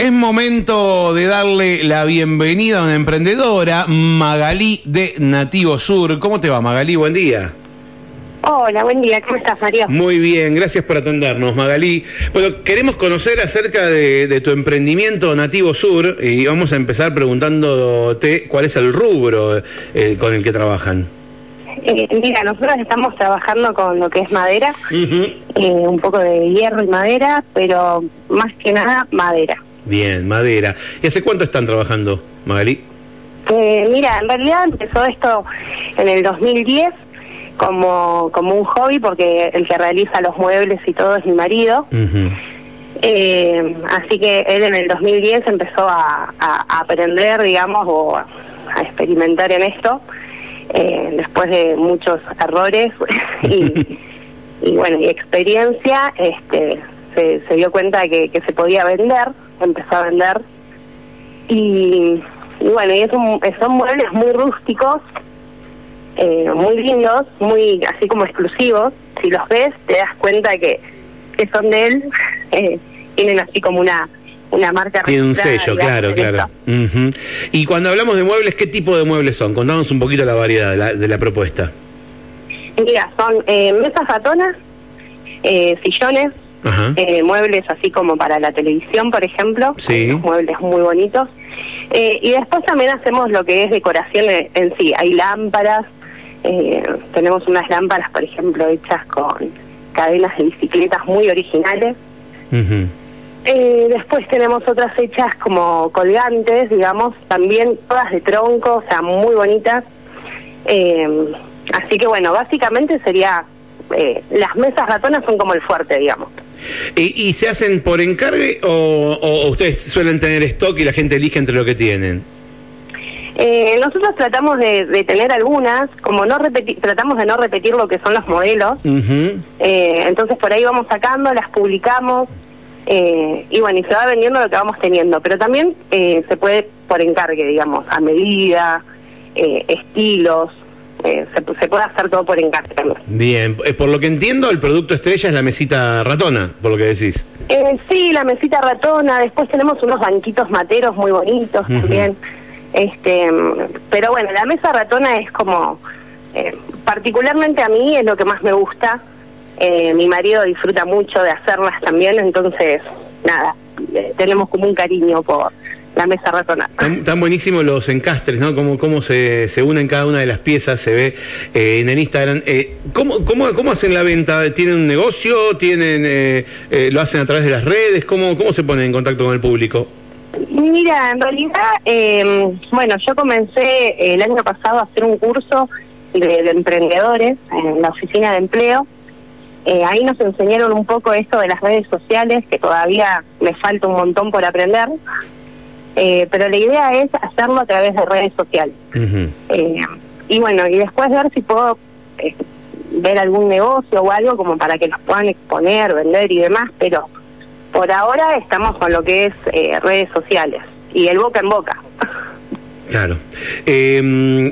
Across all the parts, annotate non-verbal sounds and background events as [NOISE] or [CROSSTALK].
Es momento de darle la bienvenida a una emprendedora, Magalí de Nativo Sur. ¿Cómo te va, Magalí? Buen día. Hola, buen día. ¿Cómo estás, Mario? Muy bien, gracias por atendernos, Magalí. Bueno, queremos conocer acerca de, tu emprendimiento Nativo Sur y vamos a empezar preguntándote cuál es el rubro eh, con el que trabajan. Eh, mira, nosotros estamos trabajando con lo que es madera, eh, un poco de hierro y madera, pero más que nada madera. Bien, madera. ¿Y hace cuánto están trabajando, Magalí? Eh, mira, en realidad empezó esto en el 2010 como, como un hobby, porque el que realiza los muebles y todo es mi marido. Eh, así que él en el 2010 empezó a, a aprender, digamos, o a experimentar en esto. Eh, después de muchos errores [LAUGHS] y, bueno y experiencia este se, dio cuenta que, que, se podía vender empezó a vender y, bueno y es son muebles muy rústicos eh, muy lindos muy así como exclusivos si los ves te das cuenta que, que son de él [LAUGHS] eh, tienen así como una una marca Tiene un sello, claro, claro. Y cuando hablamos de muebles, ¿qué tipo de muebles son? Contanos un poquito la variedad de la, propuesta. Mira, son eh, mesas ratonas, eh, sillones, eh, muebles así como para la televisión, por ejemplo. Sí. muebles muy bonitos. y después también hacemos lo que es decoración en, sí. Hay lámparas, tenemos unas lámparas, por ejemplo, hechas con cadenas de bicicletas muy originales. Eh, después tenemos otras hechas como colgantes, digamos, también todas de tronco, o sea, muy bonitas. Eh, así que bueno, básicamente sería, eh, las mesas ratonas son como el fuerte, digamos. ¿Y, se hacen por encargue o, ustedes suelen tener stock y la gente elige entre lo que tienen? nosotros tratamos de, tener algunas, como no repetir, tratamos de no repetir lo que son los modelos, entonces por ahí vamos sacando, las publicamos, eh, y bueno, y se va vendiendo lo que vamos teniendo, pero también eh, se puede por encargue, digamos, a medida, eh, se, se, puede hacer todo por encargue Bien, por lo que entiendo, el producto estrella es la mesita ratona, por lo que decís. sí, la mesita ratona, después tenemos unos banquitos materos muy bonitos también, este pero bueno, la mesa ratona es como, particularmente a mí es lo que más me gusta, eh, mi marido disfruta mucho de hacerlas también, entonces, nada, eh, tenemos como un cariño por la mesa ratona. Tan, buenísimos los encastres, ¿no? Cómo, cómo se, se unen cada una de las piezas, se ve eh, en el Instagram. Eh, ¿cómo, cómo, ¿Cómo hacen la venta? ¿Tienen un negocio? ¿Tienen ¿Lo hacen a través de las redes? ¿Cómo, ¿Cómo se ponen en contacto con el público? Mira, en realidad, bueno, yo comencé el año pasado a hacer un curso de emprendedores en la oficina de empleo eh, ahí nos enseñaron un poco esto de las redes sociales, que todavía me falta un montón por aprender, eh, pero la idea es hacerlo a través de redes sociales. Eh, y bueno, y después ver si puedo ver algún negocio o algo como para que nos puedan exponer, vender y demás, pero por ahora estamos con lo que es redes sociales y el boca en boca. Claro. Em,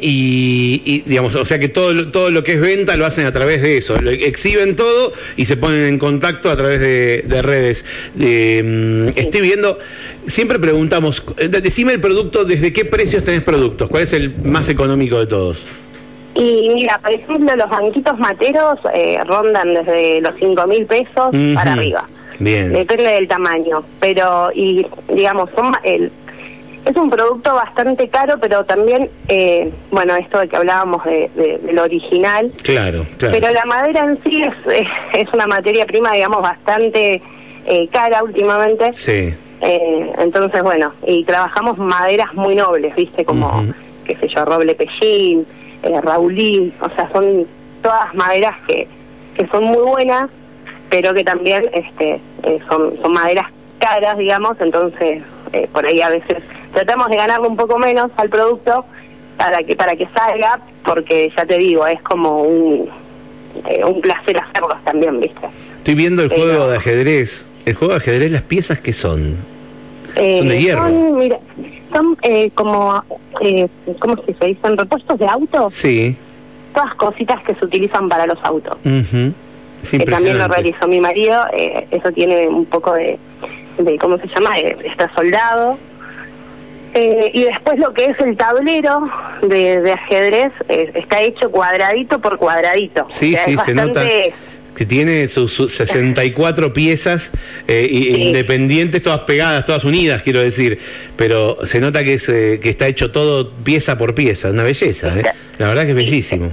y, digamos, o sea que todo, todo lo que es venta lo hacen a través de eso. exhiben todo y se ponen en contacto a través de, redes. Em, estoy viendo, siempre preguntamos, eh, decime el producto, ¿desde qué precios tenés productos? ¿Cuál es el más económico de todos? Y mira, por ejemplo, los banquitos materos eh, rondan desde los 5 mil pesos para arriba. Bien. Depende del tamaño. Pero, y digamos, son el es un producto bastante caro, pero también, eh, bueno, esto de que hablábamos de, lo original. Claro, claro. Pero la madera en sí [LAUGHS] es, es una materia prima, digamos, bastante eh, cara últimamente. Sí. Eh, entonces, bueno, y trabajamos maderas muy nobles, ¿viste? Como, qué sé yo, roble pellín, raulín, o sea, son todas maderas que, que son muy buenas, pero que también este, son, son maderas caras, digamos, entonces por ahí a veces tratamos de ganarle un poco menos al producto para que para que salga, porque ya te digo, es como un, eh, un placer hacerlos también, ¿viste? Estoy viendo el juego de ajedrez. El juego de ajedrez, las piezas que son. son de eh, hierro. Son, mira, son eh, como, ¿cómo se dice? ¿Son repuestos de auto? Sí. Todas cositas que se utilizan para los autos. Uh que también lo realizó mi marido. eso tiene un poco de de ¿cómo se llama? está soldado. Eh, y después lo que es el tablero de, ajedrez está hecho cuadradito por cuadradito. Sí, sí, se nota que tiene sus, 64 [LAUGHS] piezas eh, independientes, todas pegadas, todas unidas, quiero decir, pero se nota que, es, eh, que está hecho todo pieza por pieza, una belleza, ¿eh? la verdad que es bellísimo.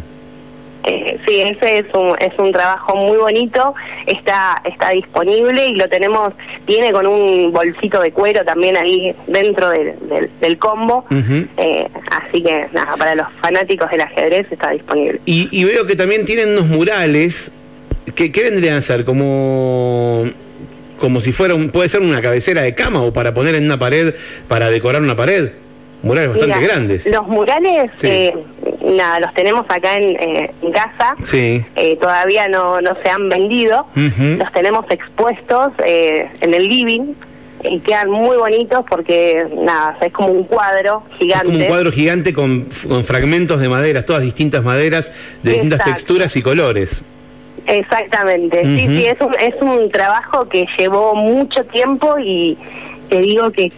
Sí, ese es un, es un trabajo muy bonito, está, está disponible y lo tenemos, viene con un bolsito de cuero también ahí dentro del, del, combo, así que nada, para los fanáticos del ajedrez está disponible. Y, y veo que también tienen unos murales ¿Qué, vendrían a ser? Como como si fuera un, puede ser una cabecera de cama o para poner en una pared, para decorar una pared. Murales bastante grandes. Los murales, eh, nada, los tenemos acá en, eh, casa. Sí. Eh, todavía no, no se han vendido. Los tenemos expuestos en el living y quedan muy bonitos porque, nada, es como un cuadro gigante. Es como un cuadro gigante con, con fragmentos de maderas, todas distintas maderas, de distintas texturas y colores. Exactamente, sí, sí, es un, es un trabajo que llevó mucho tiempo y te digo que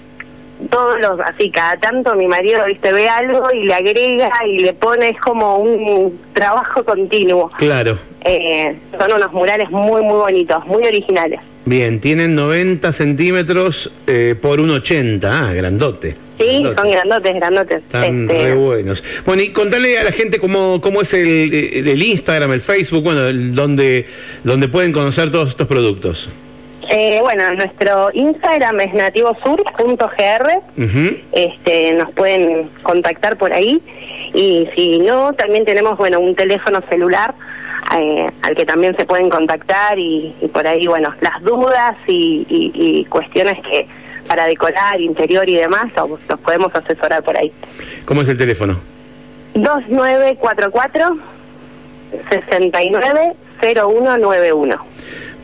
todos los, así, cada tanto mi marido, viste, ve algo y le agrega y le pone, es como un trabajo continuo. Claro. Eh, son unos murales muy, muy bonitos, muy originales. Bien, tienen 90 centímetros eh, por un 80, ah, grandote. Sí, son grandotes, grandotes. Están este... buenos. Bueno, y contale a la gente cómo, cómo es el, el Instagram, el Facebook, bueno, donde, donde pueden conocer todos estos productos. Eh, bueno, nuestro Instagram es nativosur.gr. este, nos pueden contactar por ahí. Y si no, también tenemos bueno un teléfono celular eh, al que también se pueden contactar y, por ahí, bueno, las dudas y cuestiones que para decorar, interior y demás, los, podemos asesorar por ahí. ¿Cómo es el teléfono? 2944 690191.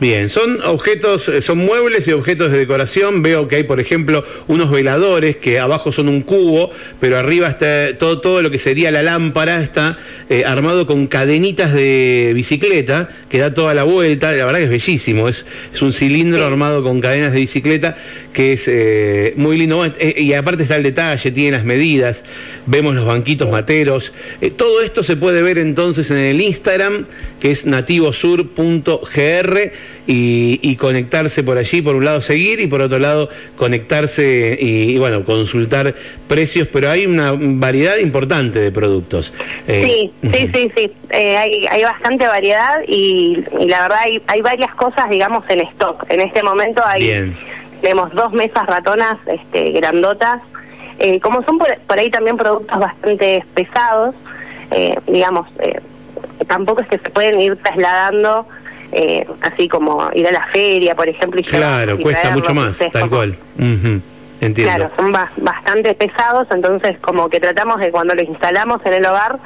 Bien, son objetos, eh, son muebles y objetos de decoración. Veo que hay, por ejemplo, unos veladores que abajo son un cubo, pero arriba está todo, todo lo que sería la lámpara, está eh, armado con cadenitas de bicicleta que da toda la vuelta. La verdad que es bellísimo. Es, es un cilindro armado con cadenas de bicicleta que es eh, muy lindo. y aparte está el detalle, tiene las medidas, vemos los banquitos materos. todo esto se puede ver entonces en el Instagram, que es nativosur.gr y, conectarse por allí, por un lado seguir y por otro lado conectarse y, bueno, consultar precios, pero hay una variedad importante de productos. Eh, sí, sí, sí, sí, eh, hay, hay bastante variedad y, la verdad hay, hay varias cosas, digamos, en stock. En este momento hay, tenemos dos mesas ratonas este, grandotas, eh, como son por, por, ahí también productos bastante pesados, digamos, tampoco es que se pueden ir trasladando eh, así como ir a la feria, por ejemplo. Y claro, cuesta mucho más, tal cual. Entiendo. Claro, son bastante pesados, entonces como que tratamos de cuando los instalamos en el hogar,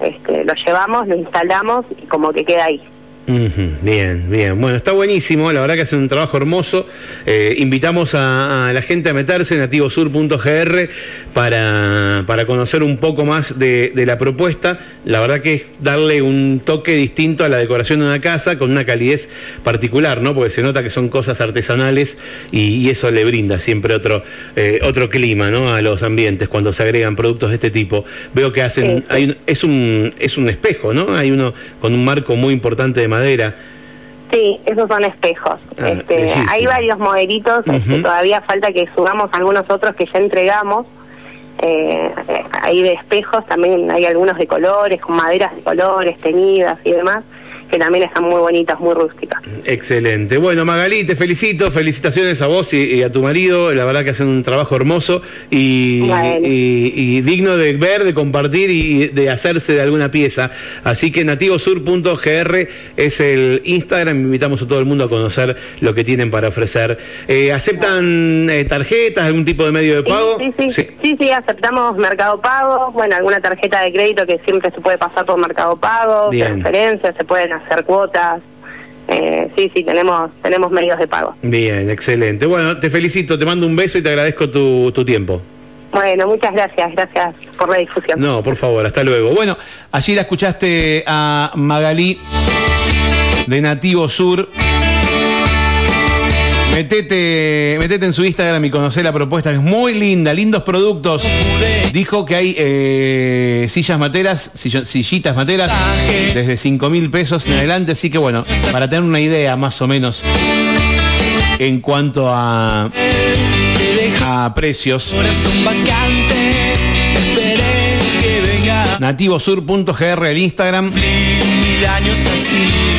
este, lo llevamos, lo instalamos y como que queda ahí. Bien, bien. Bueno, está buenísimo. La verdad que hacen un trabajo hermoso. Eh, invitamos a, la gente a meterse en nativosur.gr para, para conocer un poco más de, la propuesta. La verdad que es darle un toque distinto a la decoración de una casa con una calidez particular, ¿no? Porque se nota que son cosas artesanales y, eso le brinda siempre otro, eh, otro clima, ¿no? A los ambientes cuando se agregan productos de este tipo. Veo que hacen, hay es un, es un espejo, ¿no? Hay uno con un marco muy importante de madera. Sí, esos son espejos. Ah, este, hay varios modelitos, este, todavía falta que subamos algunos otros que ya entregamos. Eh, hay de espejos, también hay algunos de colores, con maderas de colores, tenidas y demás que también están muy bonitas, muy rústicas. Excelente. Bueno, Magalí, te felicito, felicitaciones a vos y, a tu marido, la verdad que hacen un trabajo hermoso y, y, digno de ver, de compartir y de hacerse de alguna pieza. Así que nativosur.gr es el Instagram, invitamos a todo el mundo a conocer lo que tienen para ofrecer. Eh, ¿Aceptan eh, tarjetas, algún tipo de medio de pago? Sí sí, sí sí, aceptamos Mercado Pago, bueno, alguna tarjeta de crédito que siempre se puede pasar por Mercado Pago, transferencias, se pueden hacer cuotas. Eh, sí, sí, tenemos, tenemos medios de pago. Bien, excelente. Bueno, te felicito, te mando un beso y te agradezco tu, tu tiempo. Bueno, muchas gracias, gracias por la difusión. No, por favor, hasta luego. Bueno, allí la escuchaste a Magalí de Nativo Sur. Metete, metete en su Instagram y conoce la propuesta, es muy linda, lindos productos. Dijo que hay eh, sillas materas, sillitas materas, desde 5 mil pesos en adelante, así que bueno, para tener una idea más o menos en cuanto a, a precios. Nativosur.gr el Instagram. Mil años así